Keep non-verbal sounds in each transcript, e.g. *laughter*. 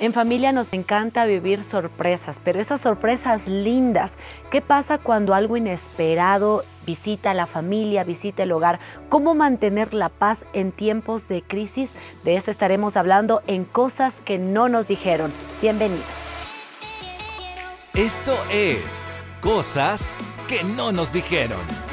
En familia nos encanta vivir sorpresas, pero esas sorpresas lindas, ¿qué pasa cuando algo inesperado visita a la familia, visita el hogar? ¿Cómo mantener la paz en tiempos de crisis? De eso estaremos hablando en Cosas que no nos dijeron. Bienvenidos. Esto es Cosas que no nos dijeron.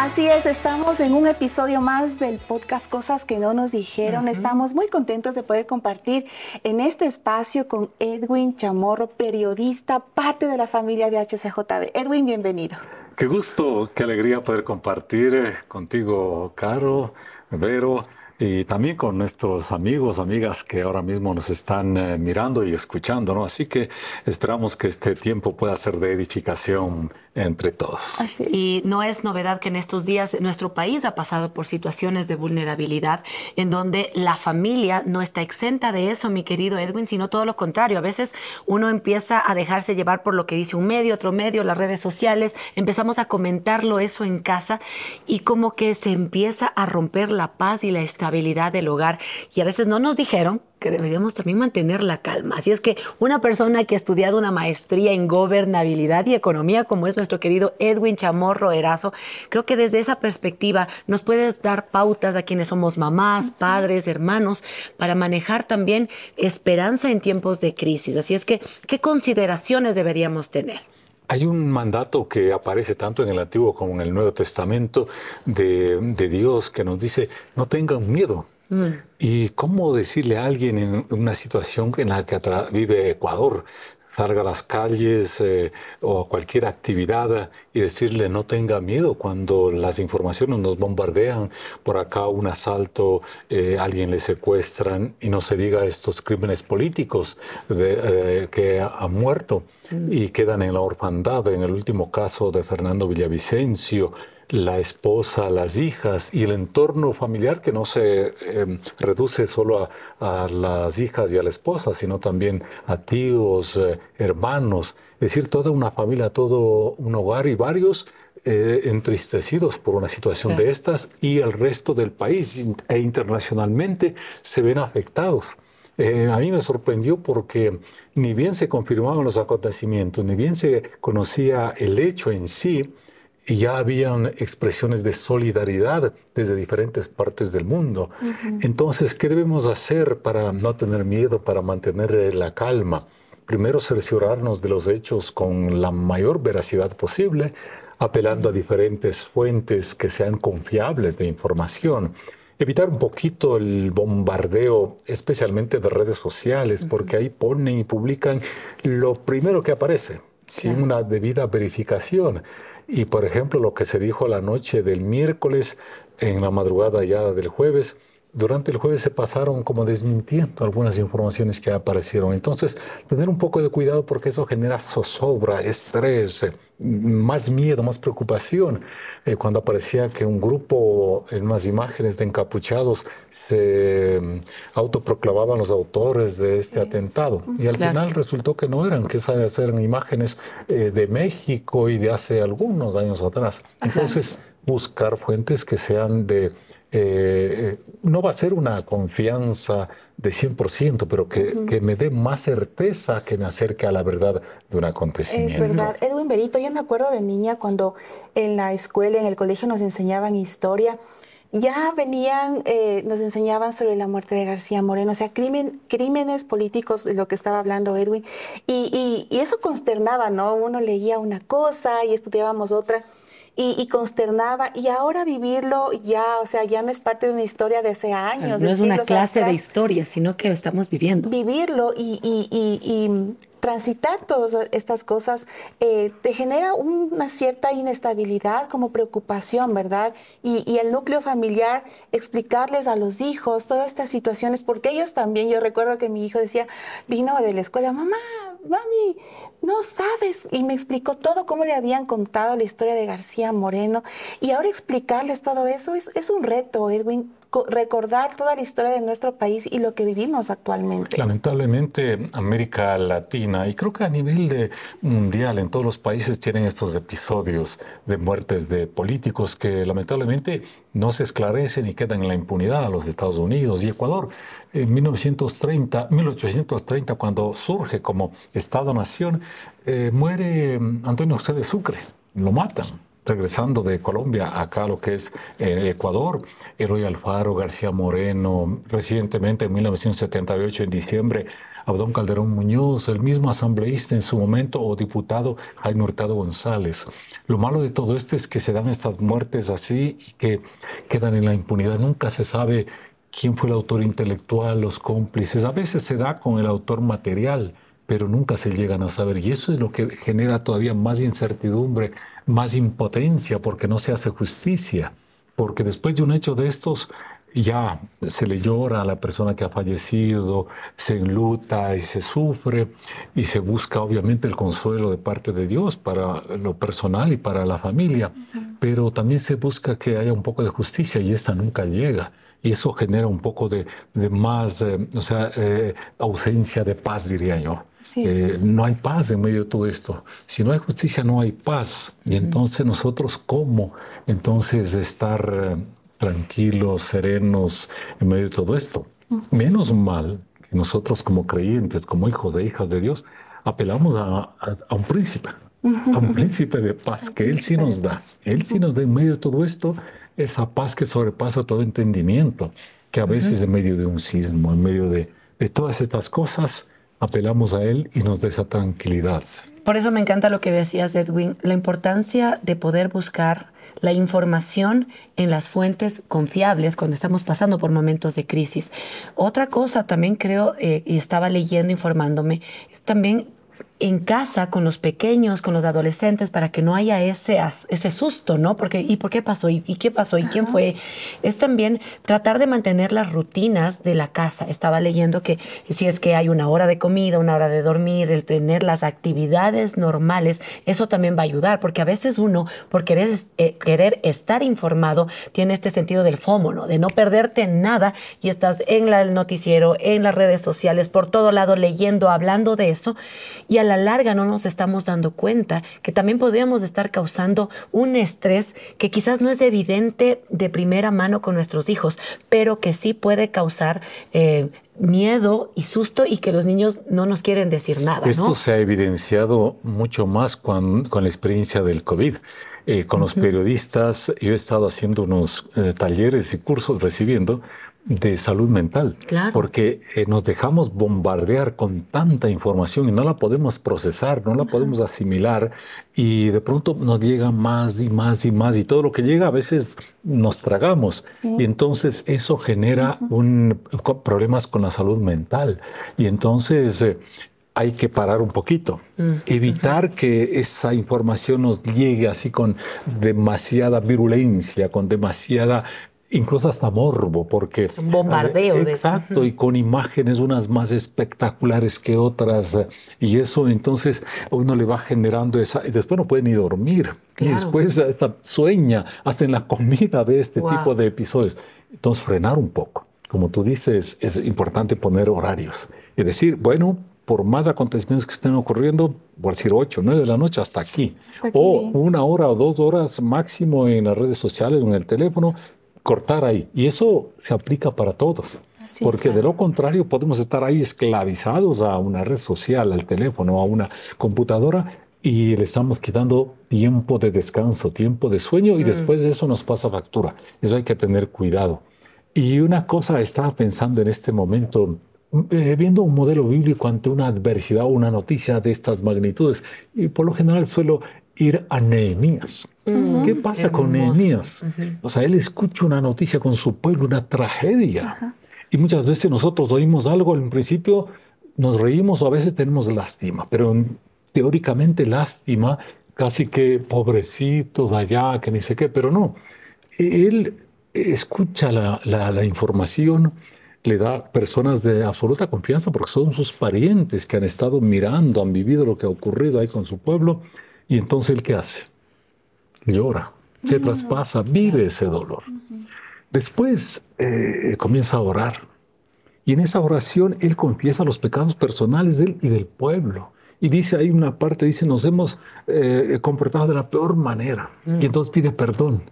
Así es, estamos en un episodio más del podcast Cosas que no nos dijeron. Estamos muy contentos de poder compartir en este espacio con Edwin Chamorro, periodista, parte de la familia de HCJB. Edwin, bienvenido. Qué gusto, qué alegría poder compartir eh, contigo, Caro, Vero y también con nuestros amigos, amigas que ahora mismo nos están eh, mirando y escuchando, ¿no? Así que esperamos que este tiempo pueda ser de edificación entre todos. Y no es novedad que en estos días nuestro país ha pasado por situaciones de vulnerabilidad en donde la familia no está exenta de eso, mi querido Edwin, sino todo lo contrario. A veces uno empieza a dejarse llevar por lo que dice un medio, otro medio, las redes sociales, empezamos a comentarlo eso en casa y como que se empieza a romper la paz y la estabilidad del hogar. Y a veces no nos dijeron que deberíamos también mantener la calma. Así es que una persona que ha estudiado una maestría en gobernabilidad y economía, como es nuestro querido Edwin Chamorro Erazo, creo que desde esa perspectiva nos puedes dar pautas a quienes somos mamás, padres, hermanos, para manejar también esperanza en tiempos de crisis. Así es que, ¿qué consideraciones deberíamos tener? Hay un mandato que aparece tanto en el Antiguo como en el Nuevo Testamento de, de Dios que nos dice, no tengan miedo. Mm. ¿Y cómo decirle a alguien en una situación en la que vive Ecuador, salga a las calles eh, o a cualquier actividad y decirle no tenga miedo cuando las informaciones nos bombardean, por acá un asalto, eh, alguien le secuestran y no se diga estos crímenes políticos de, eh, que han muerto mm. y quedan en la orfandad, en el último caso de Fernando Villavicencio, la esposa, las hijas y el entorno familiar que no se em, reduce solo a, las hijas y a la esposa, sino también a tíos, eh, hermanos, es decir, toda una familia, todo un hogar y varios eh, entristecidos por una situación de estas y el resto del país e internacionalmente se ven afectados. Eh, a mí me sorprendió porque ni bien se confirmaban los acontecimientos, ni bien se conocía el hecho en sí, y ya habían expresiones de solidaridad desde diferentes partes del mundo. Entonces, ¿qué debemos hacer para no tener miedo, para mantener la calma? Primero, cerciorarnos de los hechos con la mayor veracidad posible, apelando a diferentes fuentes que sean confiables de información. Evitar un poquito el bombardeo, especialmente de redes sociales, porque ahí ponen y publican lo primero que aparece, sin una debida verificación. Y por ejemplo, lo que se dijo la noche del miércoles, en la madrugada ya del jueves, durante el jueves se pasaron como desmintiendo algunas informaciones que aparecieron. Entonces, tener un poco de cuidado porque eso genera zozobra, estrés, eh, más miedo, más preocupación. Eh, cuando aparecía que un grupo en unas imágenes de encapuchados se mm, autoproclamaban los autores de este atentado. Y al final resultó que no eran, que esas eran imágenes eh, de México y de hace algunos años atrás. Entonces, buscar fuentes que sean de eh, no va a ser una confianza de 100%, pero que, que, me dé más certeza que me acerque a la verdad de un acontecimiento. Es verdad. Edwin Berito, yo me acuerdo de niña cuando en la escuela, en el colegio nos enseñaban historia, ya venían, eh, nos enseñaban sobre la muerte de García Moreno, o sea, crimen, crímenes políticos, de lo que estaba hablando Edwin, y, y eso consternaba, ¿no? Uno leía una cosa y estudiábamos otra y, consternaba. Y ahora vivirlo ya, o sea, ya no es parte de una historia de hace años. No es una clase de historia, sino que lo estamos viviendo. Vivirlo y, y transitar todas estas cosas eh, te genera una cierta inestabilidad como preocupación, ¿verdad? Y, y, el núcleo familiar, explicarles a los hijos todas estas situaciones, porque ellos también, yo recuerdo que mi hijo decía, vino de la escuela, mamá, mami, no sabes. Y me explicó todo cómo le habían contado la historia de García Moreno. Y ahora explicarles todo eso es, es un reto, Edwin. Recordar toda la historia de nuestro país y lo que vivimos actualmente. Lamentablemente, América Latina y creo que a nivel de mundial en todos los países tienen estos episodios de muertes de políticos que lamentablemente no se esclarecen y quedan en la impunidad a los Estados Unidos y Ecuador. En 1930, 1830, cuando surge como Estado-nación, eh, muere Antonio José de Sucre, lo matan regresando de Colombia acá lo que es eh, Ecuador, Eloy Alfaro, García Moreno, recientemente en 1978, en diciembre, Abdón Calderón Muñoz, el mismo asambleísta en su momento o diputado Jaime Hurtado González. Lo malo de todo esto es que se dan estas muertes así y que quedan en la impunidad. Nunca se sabe quién fue el autor intelectual, los cómplices. A veces se da con el autor material, pero nunca se llegan a saber. Y eso es lo que genera todavía más incertidumbre, más impotencia, porque no se hace justicia. Porque después de un hecho de estos, ya se le llora a la persona que ha fallecido, se enluta y se sufre y se busca obviamente el consuelo de parte de Dios para lo personal y para la familia, pero también se busca que haya un poco de justicia y esta nunca llega y eso genera un poco de, más, eh, o sea, eh, ausencia de paz, diría yo. Eh, no hay paz en medio de todo esto. Si no hay justicia, no hay paz. Y entonces nosotros, ¿cómo entonces estar tranquilos, serenos en medio de todo esto? Menos mal que nosotros como creyentes, como hijos de hijas de Dios, apelamos a, a un príncipe, a un príncipe de paz que Él sí nos da. Él sí nos da en medio de todo esto esa paz que sobrepasa todo entendimiento, que a veces en medio de un sismo, en medio de, de todas estas cosas, apelamos a Él y nos da esa tranquilidad. Por eso me encanta lo que decías, Edwin, la importancia de poder buscar la información en las fuentes confiables cuando estamos pasando por momentos de crisis. Otra cosa también creo, eh, y estaba leyendo, informándome, es también en casa con los pequeños, con los adolescentes, para que no haya ese, ese susto, ¿no? Porque, ¿y por qué pasó? ¿Y, qué pasó? ¿Y quién fue? Es también tratar de mantener las rutinas de la casa. Estaba leyendo que si es que hay una hora de comida, una hora de dormir, el tener las actividades normales, eso también va a ayudar, porque a veces uno, por querer, eh, querer estar informado, tiene este sentido del FOMO, ¿no? De no perderte nada y estás en el noticiero, en las redes sociales, por todo lado, leyendo, hablando de eso, y a la larga no nos estamos dando cuenta que también podríamos estar causando un estrés que quizás no es evidente de primera mano con nuestros hijos, pero que sí puede causar eh, miedo y susto y que los niños no nos quieren decir nada. Esto se ha evidenciado mucho más con, con la experiencia del COVID. Eh, con los periodistas, yo he estado haciendo unos eh, talleres y cursos recibiendo de salud mental, porque eh, nos dejamos bombardear con tanta información y no la podemos procesar, no la podemos asimilar y de pronto nos llega más y más y más y todo lo que llega a veces nos tragamos. Y entonces eso genera un, problemas con la salud mental. Y entonces eh, hay que parar un poquito, mm, evitar que esa información nos llegue así con demasiada virulencia, con demasiada incluso hasta morbo, porque... Un bombardeo. exacto, y con imágenes unas más espectaculares que otras, y eso entonces uno le va generando esa... Y después no puede ni dormir, y después hasta sueña, hasta en la comida ve este tipo de episodios. Entonces frenar un poco. Como tú dices, es importante poner horarios. y decir, bueno, por más acontecimientos que estén ocurriendo, por decir 8, 9 de la noche hasta aquí. O una hora o dos horas máximo en las redes sociales o en el teléfono, cortar ahí. Y eso se aplica para todos. porque de lo contrario podemos estar ahí esclavizados a una red social, al teléfono, a una computadora y le estamos quitando tiempo de descanso, tiempo de sueño y mm. después de eso nos pasa factura. Eso hay que tener cuidado. Y una cosa estaba pensando en este momento, eh, viendo un modelo bíblico ante una adversidad o una noticia de estas magnitudes, y por lo general suelo ir a Nehemías. ¿Qué pasa con Nehemías? O sea, él escucha una noticia con su pueblo, una tragedia. Y muchas veces nosotros oímos algo, en principio nos reímos o a veces tenemos lástima, pero teóricamente lástima, casi que pobrecitos allá, que ni sé qué, pero no. Él escucha la, la información, le da personas de absoluta confianza porque son sus parientes que han estado mirando, han vivido lo que ha ocurrido ahí con su pueblo y entonces, ¿el qué hace? Llora, se traspasa, vive ese dolor. Después eh, comienza a orar. Y en esa oración él confiesa los pecados personales de él y del pueblo. Y dice, hay una parte, dice, nos hemos eh, comportado de la peor manera. Y entonces pide perdón.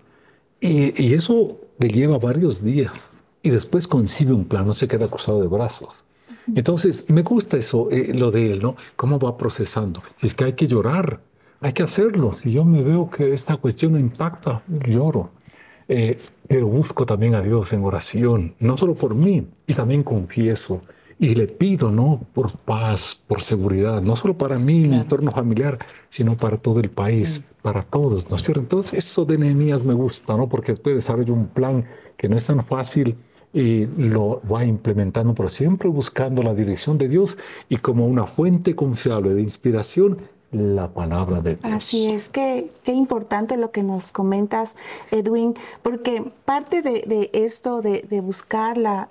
Y, y, eso le lleva varios días. Y después concibe un plan, no se queda cruzado de brazos. Entonces, me gusta eso, eh, lo de él, ¿no? Cómo va procesando. Si es que hay que llorar, hay que hacerlo. Si yo me veo que esta cuestión me impacta, lloro. Eh, pero busco también a Dios en oración, no solo por mí, y también confieso. Y le pido, ¿no? Por paz, por seguridad, no solo para mí, mi entorno familiar, sino para todo el país, para todos, ¿no es cierto? Entonces, eso de Nehemías me gusta, ¿no? Porque después desarrolla un plan que no es tan fácil y lo va implementando, pero siempre buscando la dirección de Dios y como una fuente confiable de inspiración, la palabra de Dios. Así es, que qué importante lo que nos comentas, Edwin, porque parte de, esto de, buscar la,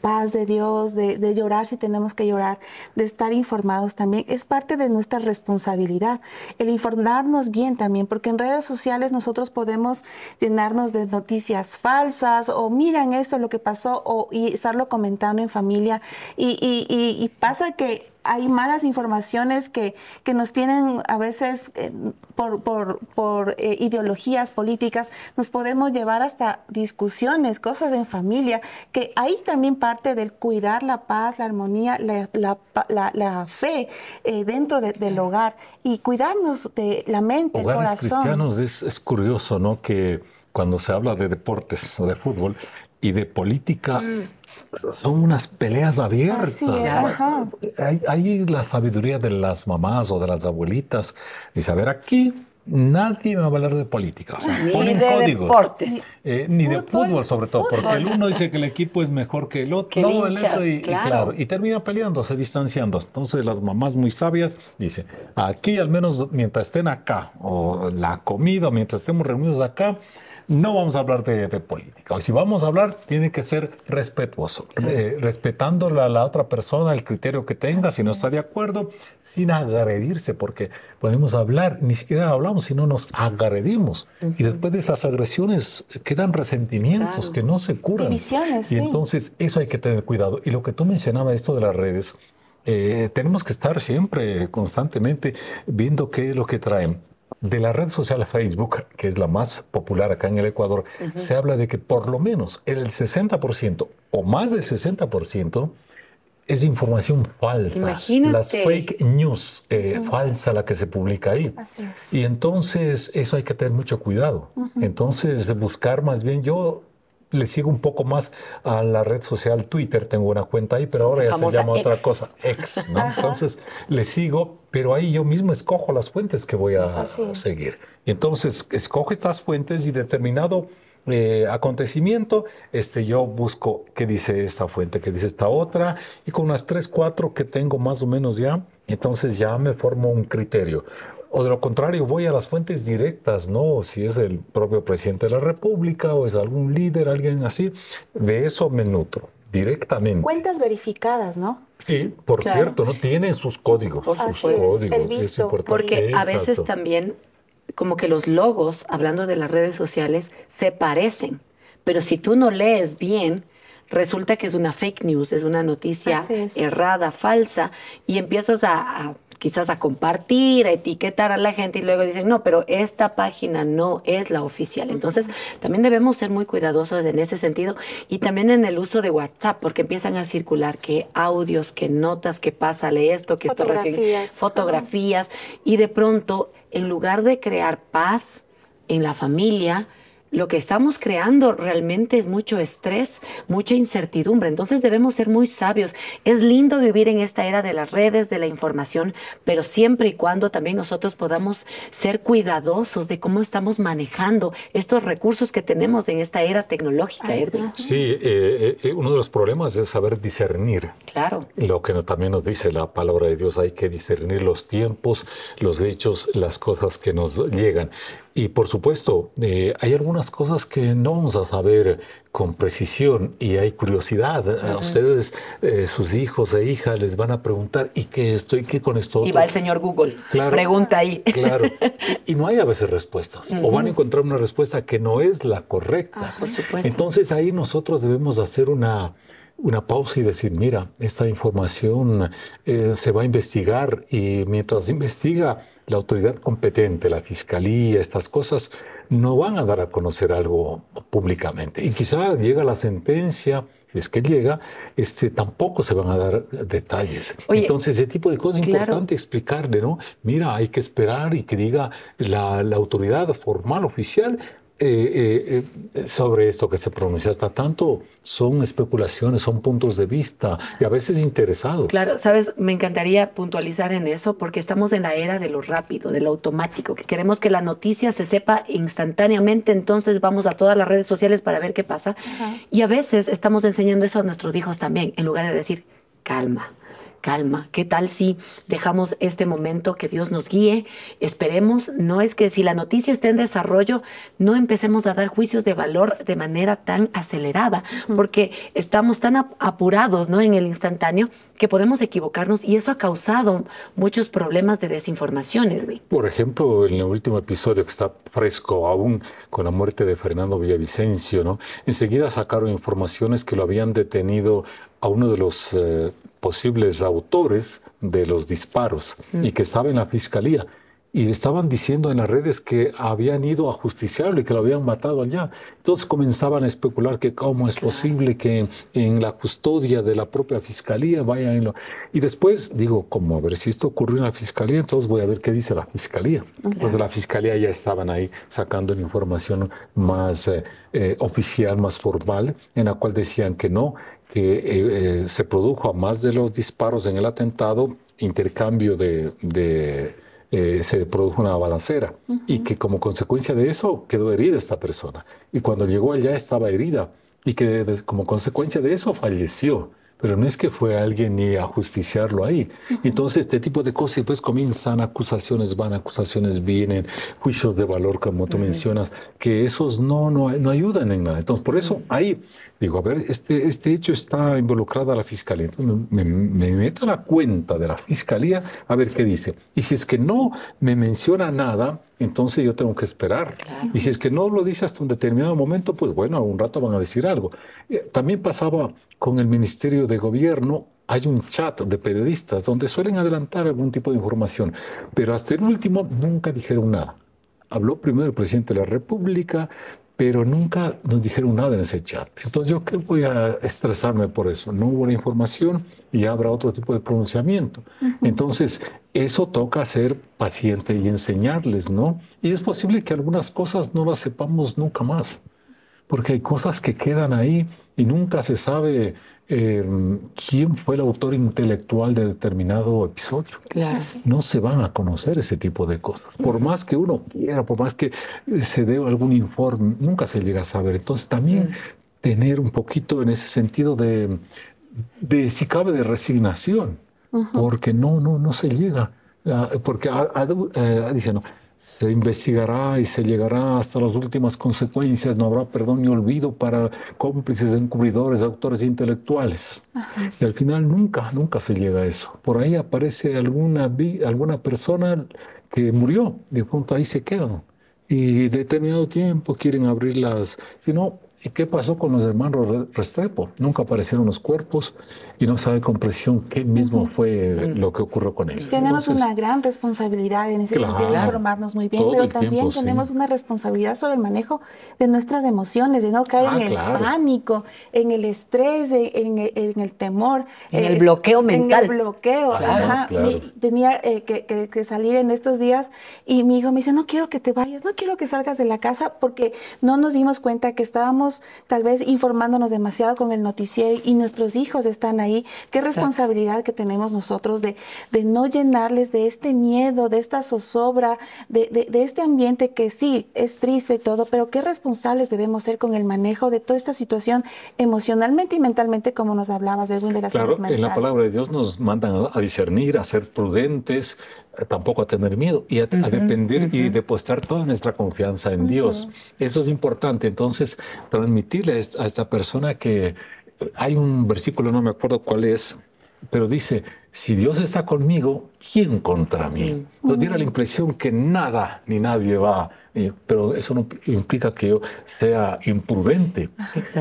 paz de Dios, de, llorar si tenemos que llorar, de estar informados también, es parte de nuestra responsabilidad. El informarnos bien también, porque en redes sociales nosotros podemos llenarnos de noticias falsas o miran esto, lo que pasó, o y estarlo comentando en familia. y, y, y pasa que hay malas informaciones que, que nos tienen a veces eh, por, por, por eh, ideologías políticas, nos podemos llevar hasta discusiones, cosas en familia, que ahí también parte del cuidar la paz, la armonía, la, la, la, fe eh, dentro del hogar y cuidarnos de la mente, el corazón. cristianos es, es curioso, ¿no? Que cuando se habla de deportes o de fútbol y de política, mm son unas peleas abiertas. hay, la sabiduría de las mamás o de las abuelitas. Dice, a ver, aquí nadie me va a hablar de política. O sea, ni ponen de códigos. Deportes. Eh, ni de fútbol, sobre todo, porque el uno dice que el equipo es mejor que el otro. no, el otro y, claro. y, termina peleándose, distanciando. Entonces las mamás muy sabias dicen, aquí al menos mientras estén acá, o la comida, mientras estemos reunidos acá, no vamos a hablar de, política. O si vamos a hablar, tiene que ser respetuoso, eh, respetando a la otra persona, el criterio que tenga, si no está de acuerdo, sin agredirse, porque podemos hablar, ni siquiera hablamos, sino nos agredimos. Y después de esas agresiones quedan resentimientos que no se curan. Divisiones, y entonces eso hay que tener cuidado. Y lo que tú mencionabas, esto de las redes, eh, tenemos que estar siempre, constantemente, viendo qué es lo que traen de la red social Facebook, que es la más popular acá en el Ecuador, se habla de que por lo menos el 60% o más del 60% es información falsa. Imagínate. Las fake news, eh, falsa la que se publica ahí. Así es. Y entonces eso hay que tener mucho cuidado. Entonces buscar más bien, yo le sigo un poco más a la red social Twitter, tengo una cuenta ahí, pero ahora ya se llama otra cosa, ex, ¿no? Entonces le sigo, pero ahí yo mismo escojo las fuentes que voy a seguir. Y entonces escojo estas fuentes y determinado eh, acontecimiento, este, yo busco qué dice esta fuente, qué dice esta otra, y con unas tres, cuatro que tengo más o menos ya, entonces ya me formo un criterio. O de lo contrario, voy a las fuentes directas, ¿no? Si es el propio presidente de la República o es algún líder, alguien así, de eso me nutro directamente. Cuentas verificadas, ¿no? Sí, por cierto, ¿no? Tienen sus códigos. sus códigos. el visto. Porque a veces también, como que los logos, hablando de las redes sociales, se parecen. Pero si tú no lees bien, resulta que es una fake news, es una noticia errada, falsa, y empiezas a quizás a compartir, a etiquetar a la gente y luego dicen, no, pero esta página no es la oficial. Entonces, también debemos ser muy cuidadosos en ese sentido y también en el uso de WhatsApp, porque empiezan a circular que audios, que notas, que pásale esto, que esto recibe fotografías, y de pronto, en lugar de crear paz en la familia, lo que estamos creando realmente es mucho estrés, mucha incertidumbre. Entonces debemos ser muy sabios. Es lindo vivir en esta era de las redes, de la información, pero siempre y cuando también nosotros podamos ser cuidadosos de cómo estamos manejando estos recursos que tenemos en esta era tecnológica, Sí, eh, eh, uno de los problemas es saber discernir. Claro. Lo que también nos dice la palabra de Dios, hay que discernir los tiempos, los hechos, las cosas que nos llegan. Y por supuesto, eh, hay algunas cosas que no vamos a saber con precisión y hay curiosidad. A ustedes, eh, sus hijos e hijas, les van a preguntar, ¿y qué esto? ¿Y qué con esto? Y va el señor Google. Pregunta ahí. Claro. *laughs* Y no hay a veces respuestas. O van a encontrar una respuesta que no es la correcta. Ah, por supuesto. Entonces ahí nosotros debemos hacer una, una pausa y decir, mira, esta información eh, se va a investigar y mientras investiga la autoridad competente, la fiscalía, estas cosas, no van a dar a conocer algo públicamente. Y quizá llega la sentencia, si es que llega, este, tampoco se van a dar detalles. Entonces, ese tipo de cosas es importante explicarle, ¿no? Mira, hay que esperar y que diga la, la autoridad formal, oficial, eh, eh, sobre esto que se pronuncia hasta tanto son especulaciones, son puntos de vista y a veces interesados. Claro, sabes, me encantaría puntualizar en eso porque estamos en la era de lo rápido, de lo automático, que queremos que la noticia se sepa instantáneamente, entonces vamos a todas las redes sociales para ver qué pasa. Y a veces estamos enseñando eso a nuestros hijos también, en lugar de decir, calma calma. ¿Qué tal si dejamos este momento que Dios nos guíe? Esperemos, no es que si la noticia está en desarrollo, no empecemos a dar juicios de valor de manera tan acelerada, porque estamos tan apurados ¿no? en el instantáneo que podemos equivocarnos y eso ha causado muchos problemas de desinformación, Por ejemplo, en el último episodio que está fresco aún con la muerte de Fernando Villavicencio, ¿no? enseguida sacaron informaciones que lo habían detenido a uno de los eh, posibles autores de los disparos y que estaba en la fiscalía. Y estaban diciendo en las redes que habían ido a justiciarlo y que lo habían matado allá. Entonces comenzaban a especular que cómo es posible que en, la custodia de la propia fiscalía vayan... Lo... Y después digo, como a ver si esto ocurrió en la fiscalía, entonces voy a ver qué dice la fiscalía. Entonces la fiscalía ya estaban ahí sacando la información más eh, eh, oficial, más formal, en la cual decían que no, que eh, eh, se produjo a más de los disparos en el atentado, intercambio de, eh, se produjo una balacera y que como consecuencia de eso quedó herida esta persona. Y cuando llegó allá estaba herida y que como consecuencia de eso falleció pero no es que fue alguien ni a justiciarlo ahí. Entonces, este tipo de cosas, pues comienzan acusaciones, van, acusaciones vienen, juicios de valor, como tú mencionas, que esos no, no, no ayudan en nada. Entonces, por eso ahí digo, a ver, este, este hecho está involucrada la fiscalía. Entonces, me, meto a la cuenta de la fiscalía a ver qué dice. Y si es que no me menciona nada, entonces yo tengo que esperar. Y si es que no lo dice hasta un determinado momento, pues bueno, un rato van a decir algo. Eh, también pasaba con el Ministerio de Gobierno, hay un chat de periodistas donde suelen adelantar algún tipo de información, pero hasta el último nunca dijeron nada. Habló primero el presidente de la República, pero nunca nos dijeron nada en ese chat. Entonces yo qué voy a estresarme por eso. No hubo la información y habrá otro tipo de pronunciamiento. Entonces eso toca ser paciente y enseñarles, ¿no? Y es posible que algunas cosas no las sepamos nunca más, porque hay cosas que quedan ahí y nunca se sabe Em, quién fue el autor intelectual de determinado episodio. Claro. No se van a conocer ese tipo de cosas. Por más que uno quiera, por más que se dé algún informe, nunca se llega a saber. Entonces también tener un poquito en ese sentido de, de si cabe, de resignación, porque no, no, no se llega. Porque eh, dice, no, se investigará y se llegará hasta las últimas consecuencias, no habrá perdón ni olvido para cómplices, encubridores, autores intelectuales. Y al final nunca, nunca se llega a eso. Por ahí aparece alguna, alguna persona que murió, de pronto ahí se quedan. Y determinado tiempo quieren abrirlas, si no, ¿Y qué pasó con los hermanos Restrepo? Nunca aparecieron los cuerpos y no sabe con presión qué mismo fue lo que ocurrió con él. Tenemos una gran responsabilidad en ese sentido de informarnos muy bien, pero también tenemos una responsabilidad sobre el manejo de nuestras emociones, de no caer ah, en el pánico, en el estrés, en, el temor. En el bloqueo mental. En el bloqueo. Ajá. tenía eh, que, que salir en estos días y mi hijo me dice, no quiero que te vayas, no quiero que salgas de la casa porque no nos dimos cuenta que estábamos tal vez informándonos demasiado con el noticiero y nuestros hijos están ahí. Qué responsabilidad que tenemos nosotros de, de no llenarles de este miedo, de esta zozobra, de, de, este ambiente que sí es triste y todo, pero qué responsables debemos ser con el manejo de toda esta situación emocionalmente y mentalmente, como nos hablabas, Edwin, de la claro, en la palabra de Dios nos mandan a discernir, a ser prudentes, tampoco a tener miedo y a, depender y depositar toda nuestra confianza en Dios. Eso es importante. Entonces, transmitirle a esta persona que hay un versículo, no me acuerdo cuál es, pero dice, si Dios está conmigo, ¿quién contra mí? Nos diera la impresión que nada ni nadie va, eh, pero eso no implica que yo sea imprudente.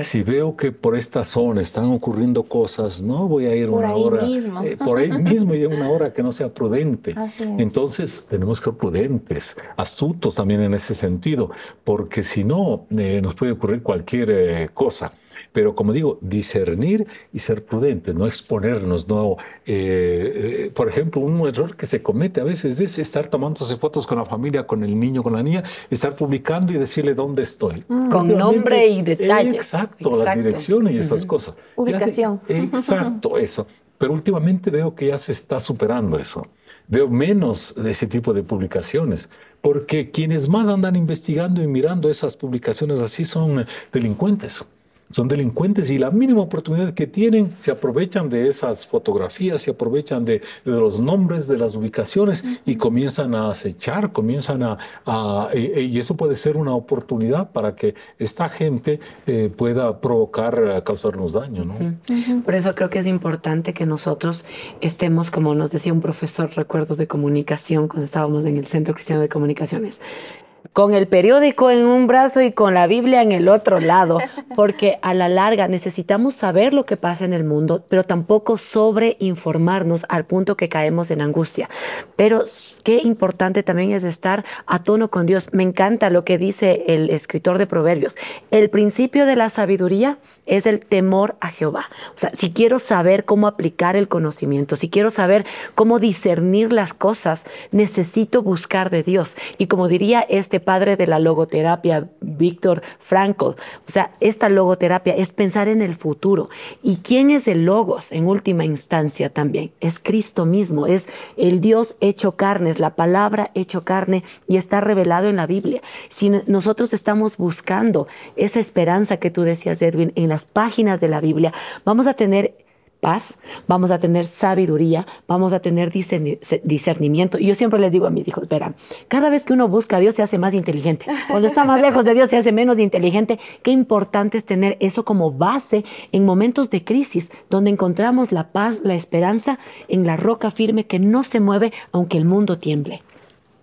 Si veo que por esta zona están ocurriendo cosas, no voy a ir por una ahí hora, mismo. eh, por ahí mismo y en una hora que no sea prudente. Entonces tenemos que ser prudentes, astutos también en ese sentido, porque si no, eh, nos puede ocurrir cualquier cosa. Pero como digo, discernir y ser prudentes, no exponernos, no... Eh, eh, por ejemplo, un error que se comete a veces es estar tomándose fotos con la familia, con el niño, con la niña, estar publicando y decirle dónde estoy. Mm. Con nombre y detalles. Exacto, las direcciones y esas cosas. Ubicación. exacto, *laughs* eso. Pero últimamente veo que ya se está superando eso. Veo menos de ese tipo de publicaciones, porque quienes más andan investigando y mirando esas publicaciones así son delincuentes son delincuentes y la mínima oportunidad que tienen se aprovechan de esas fotografías, se aprovechan de, los nombres, de las ubicaciones y comienzan a acechar, comienzan a... y eso puede ser una oportunidad para que esta gente eh, pueda provocar, causarnos daño. ¿no? Por eso creo que es importante que nosotros estemos, como nos decía un profesor, recuerdo de comunicación, cuando estábamos en el Centro Cristiano de Comunicaciones, con el periódico en un brazo y con la Biblia en el otro lado, porque a la larga necesitamos saber lo que pasa en el mundo, pero tampoco sobreinformarnos al punto que caemos en angustia. Pero qué importante también es estar a tono con Dios. Me encanta lo que dice el escritor de Proverbios. El principio de la sabiduría es el temor a Jehová. O sea, si quiero saber cómo aplicar el conocimiento, si quiero saber cómo discernir las cosas, necesito buscar de Dios. Y como diría este padre de la logoterapia, Víctor Frankl, o sea, esta logoterapia es pensar en el futuro. ¿Y quién es el logos en última instancia también? Es Cristo mismo, es el Dios hecho carne, es la palabra hecho carne y está revelado en la Biblia. Si nosotros estamos buscando esa esperanza que tú decías, Edwin, en las páginas de la Biblia, vamos a tener paz, vamos a tener sabiduría, vamos a tener discernimiento. Y yo siempre les digo a mis hijos, verán, cada vez que uno busca a Dios se hace más inteligente. Cuando está más lejos de Dios se hace menos inteligente. Qué importante es tener eso como base en momentos de crisis, donde encontramos la paz, la esperanza en la roca firme que no se mueve aunque el mundo tiemble.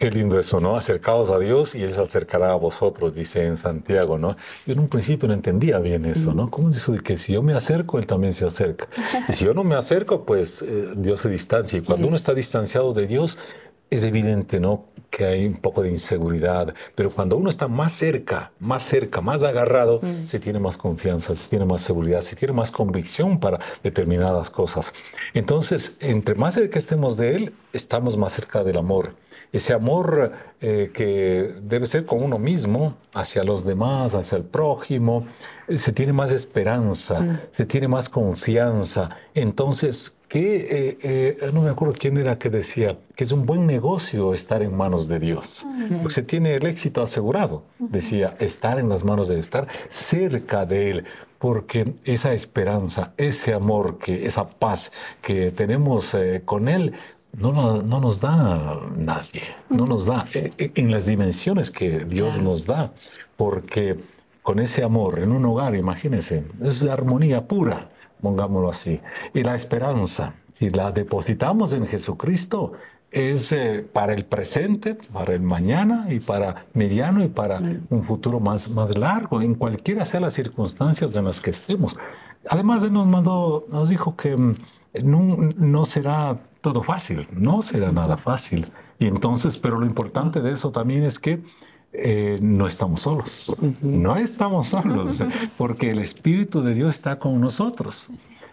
Qué lindo eso, ¿no? Acercaos a Dios y Él se acercará a vosotros, dice en Santiago, ¿no? Yo en un principio no entendía bien eso, ¿no? ¿Cómo es eso de que si yo me acerco, Él también se acerca? Y si yo no me acerco, pues eh, Dios se distancia. Y cuando uno está distanciado de Dios, es evidente, ¿no? Que hay un poco de inseguridad. Pero cuando uno está más cerca, más cerca, más agarrado, se tiene más confianza, se tiene más seguridad, se tiene más convicción para determinadas cosas. Entonces, entre más cerca estemos de Él, estamos más cerca del amor ese amor eh, que debe ser con uno mismo, hacia los demás, hacia el prójimo, eh, se tiene más esperanza, mm. se tiene más confianza. Entonces, que eh, no me acuerdo quién era que decía que es un buen negocio estar en manos de Dios, porque se tiene el éxito asegurado. Decía, estar en las manos de Dios, estar cerca de Él, porque esa esperanza, ese amor, que, esa paz que tenemos con Él no, no, nos da nadie, no nos da eh, eh, en las dimensiones que Dios nos da, porque con ese amor en un hogar, imagínense, es armonía pura, pongámoslo así, y la esperanza, si la depositamos en Jesucristo, es eh, para el presente, para el mañana y para mediano y para un futuro más, más largo, en cualquiera sea las circunstancias en las que estemos. Además, Él nos mandó, nos dijo que mm, no, no será todo fácil, no será nada fácil. Y entonces, pero lo importante de eso también es que eh, no estamos solos, no estamos solos, *laughs* porque el Espíritu de Dios está con nosotros.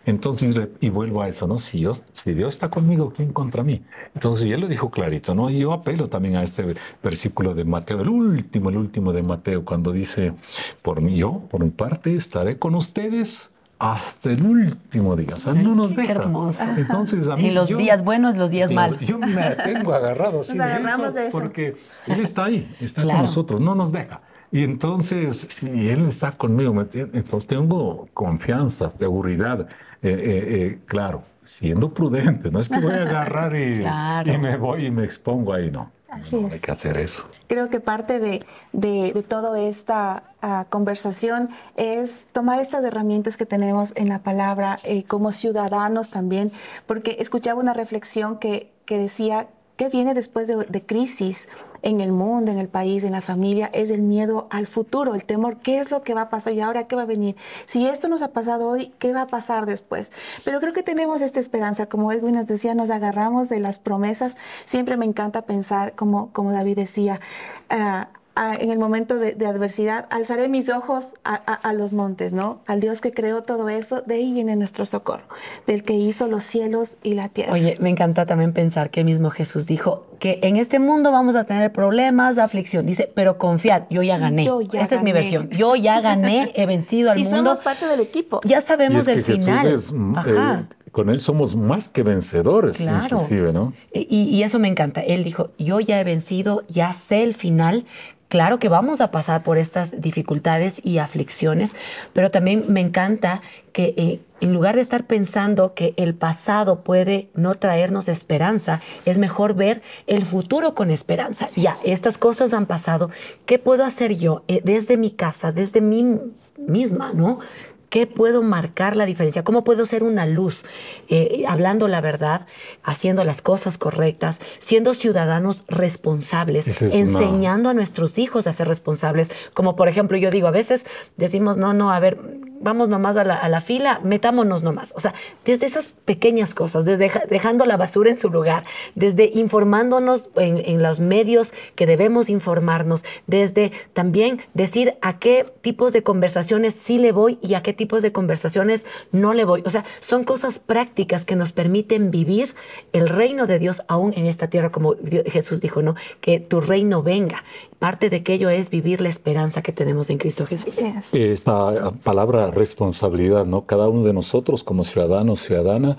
Entonces, y vuelvo a eso, ¿no? Si Dios, si Dios está conmigo, ¿quién contra mí? Entonces, él lo dijo clarito, ¿no? Y yo apelo también a este versículo de Mateo, el último, el último de Mateo, cuando dice, por mí, yo, por mi parte, estaré con ustedes hasta el último día. O sea, no nos deja. hermoso. Entonces, a mí, y los días buenos, los días malos. Yo me tengo agarrado así de, eso, porque Él está ahí, está con nosotros, no nos deja. Y entonces, si Él está conmigo, entonces tengo confianza, seguridad. Eh, eh, eh, claro, siendo prudente, no es que voy a agarrar y, *laughs* y me voy y me expongo ahí, no. Así es. Hay que hacer eso. Creo que parte de, de, toda esta ah, conversación es tomar estas herramientas que tenemos en la palabra como ciudadanos también, porque escuchaba una reflexión que, que decía ¿Qué viene después de, crisis en el mundo, en el país, en la familia? Es el miedo al futuro, el temor, ¿qué es lo que va a pasar y ahora qué va a venir? Si esto nos ha pasado hoy, ¿qué va a pasar después? Pero creo que tenemos esta esperanza, como Edwin nos decía, nos agarramos de las promesas. Siempre me encanta pensar, como, como David decía, uh, en el momento de, adversidad, alzaré mis ojos a, los montes, ¿no? Al Dios que creó todo eso, de ahí viene nuestro socorro, del que hizo los cielos y la tierra. Oye, me encanta también pensar que el mismo Jesús dijo que en este mundo vamos a tener problemas, aflicción. Dice, pero confiad, yo ya gané. Esta es mi versión. Yo ya gané, he vencido al mundo. *laughs* Y somos parte del equipo. Ya sabemos el final. Mm, eh, con él somos más que vencedores, claro. inclusive, ¿no? Y, y, eso me encanta. Él dijo, yo ya he vencido, ya sé el final, Claro que vamos a pasar por estas dificultades y aflicciones, pero también me encanta que eh, en lugar de estar pensando que el pasado puede no traernos esperanza, es mejor ver el futuro con esperanza. ya, estas cosas han pasado. ¿Qué puedo hacer yo eh, desde mi casa, desde mí misma, ¿no? ¿Qué puedo marcar la diferencia? ¿Cómo puedo ser una luz? Eh, hablando la verdad, haciendo las cosas correctas, siendo ciudadanos responsables, enseñando a nuestros hijos a ser responsables. Como por ejemplo, yo digo, a veces decimos, no, no, a ver, vamos nomás a la, fila, metámonos nomás. O sea, desde esas pequeñas cosas, desde dejando la basura en su lugar, desde informándonos en, en, los medios que debemos informarnos, desde también decir a qué tipos de conversaciones sí le voy y a qué tipos de conversaciones no le voy. O sea, son cosas prácticas que nos permiten vivir el reino de Dios aún en esta tierra, como Jesús dijo, ¿no? Que tu reino venga. Parte de aquello es vivir la esperanza que tenemos en Cristo Jesús. Esta palabra responsabilidad, ¿no? Cada uno de nosotros como ciudadanos, ciudadana,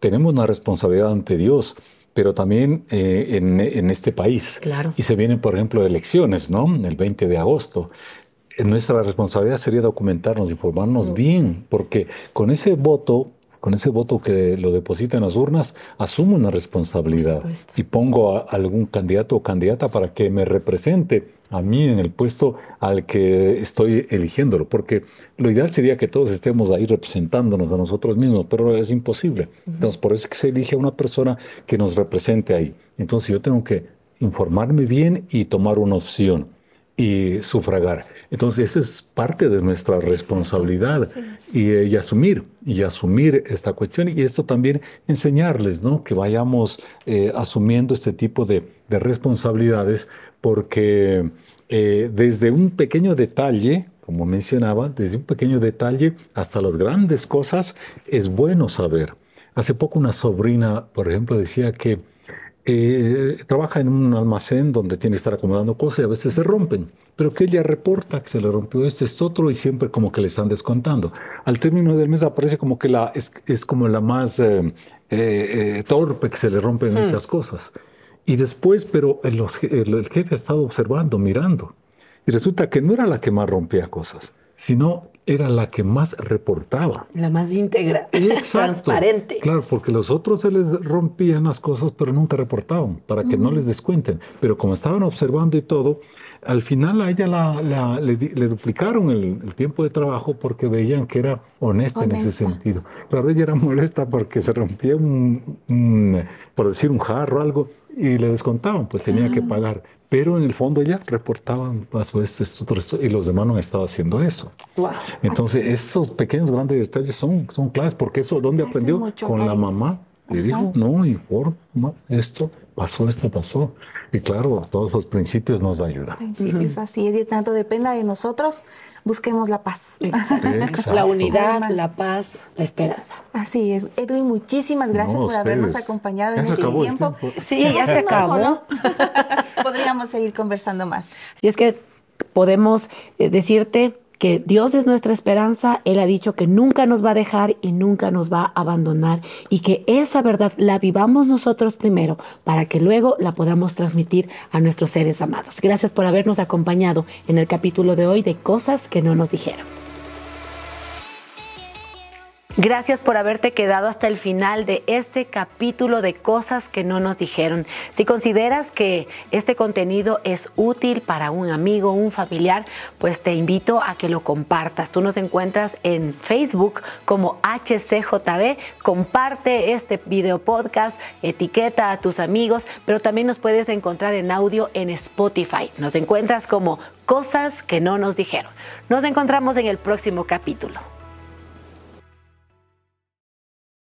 tenemos una responsabilidad ante Dios pero también eh, en, en, este país. Claro. Y se vienen, por ejemplo, elecciones, ¿no? El 20 de agosto nuestra responsabilidad sería documentarnos, informarnos bien, porque con ese voto, con ese voto que lo deposita en las urnas, asumo una responsabilidad y pongo a algún candidato o candidata para que me represente a mí en el puesto al que estoy eligiéndolo, porque lo ideal sería que todos estemos ahí representándonos a nosotros mismos, pero es imposible. Entonces, por eso es que se elige a una persona que nos represente ahí. Entonces, yo tengo que informarme bien y tomar una opción y sufragar. Entonces, eso es parte de nuestra responsabilidad y, asumir, y asumir esta cuestión y esto también enseñarles, ¿no? Que vayamos eh, asumiendo este tipo de, responsabilidades porque eh, desde un pequeño detalle, como mencionaba, desde un pequeño detalle hasta las grandes cosas, es bueno saber. Hace poco una sobrina, por ejemplo, decía que eh, trabaja en un almacén donde tiene que estar acomodando cosas y a veces se rompen, pero que ella reporta que se le rompió este, este otro y siempre como que le están descontando. Al término del mes aparece como que la, es, como la más eh, eh, torpe que se le rompen hmm. muchas cosas. Y después, pero el, el jefe ha estado observando, mirando, y resulta que no era la que más rompía cosas, sino era la que más reportaba. La más íntegra, *laughs* transparente. Claro, porque los otros se les rompían las cosas, pero nunca reportaban, para que no les descuenten. Pero como estaban observando y todo, al final a ella la, le, duplicaron el, tiempo de trabajo porque veían que era honesta, en ese sentido. Claro, ella era molesta porque se rompía un, por decir, un jarro o algo, y le descontaban, pues tenía que ah. pagar. Pero en el fondo ya reportaban, pasó esto, esto, esto, y los demás no han estado haciendo eso. Entonces, esos pequeños, grandes detalles son, son claves, porque eso, ¿dónde aprendió? Con la mamá. Le dijo, no, informa, esto pasó, esto pasó. Y claro, todos los principios nos ayudan. Principios, así es, y tanto dependa de nosotros, busquemos la paz. La unidad, la paz, la esperanza. Así es. Edwin, muchísimas gracias por habernos acompañado en este tiempo. Sí, ya se acabó. *laughs* Podríamos seguir conversando más. Y es que podemos eh, decirte que Dios es nuestra esperanza, Él ha dicho que nunca nos va a dejar y nunca nos va a abandonar y que esa verdad la vivamos nosotros primero para que luego la podamos transmitir a nuestros seres amados. Gracias por habernos acompañado en el capítulo de hoy de Cosas que no nos dijeron. Gracias por haberte quedado hasta el final de este capítulo de cosas que no nos dijeron. Si consideras que este contenido es útil para un amigo, un familiar, pues te invito a que lo compartas. Tú nos encuentras en Facebook como HCJB. Comparte este video podcast, etiqueta a tus amigos, pero también nos puedes encontrar en audio en Spotify. Nos encuentras como cosas que no nos dijeron. Nos encontramos en el próximo capítulo.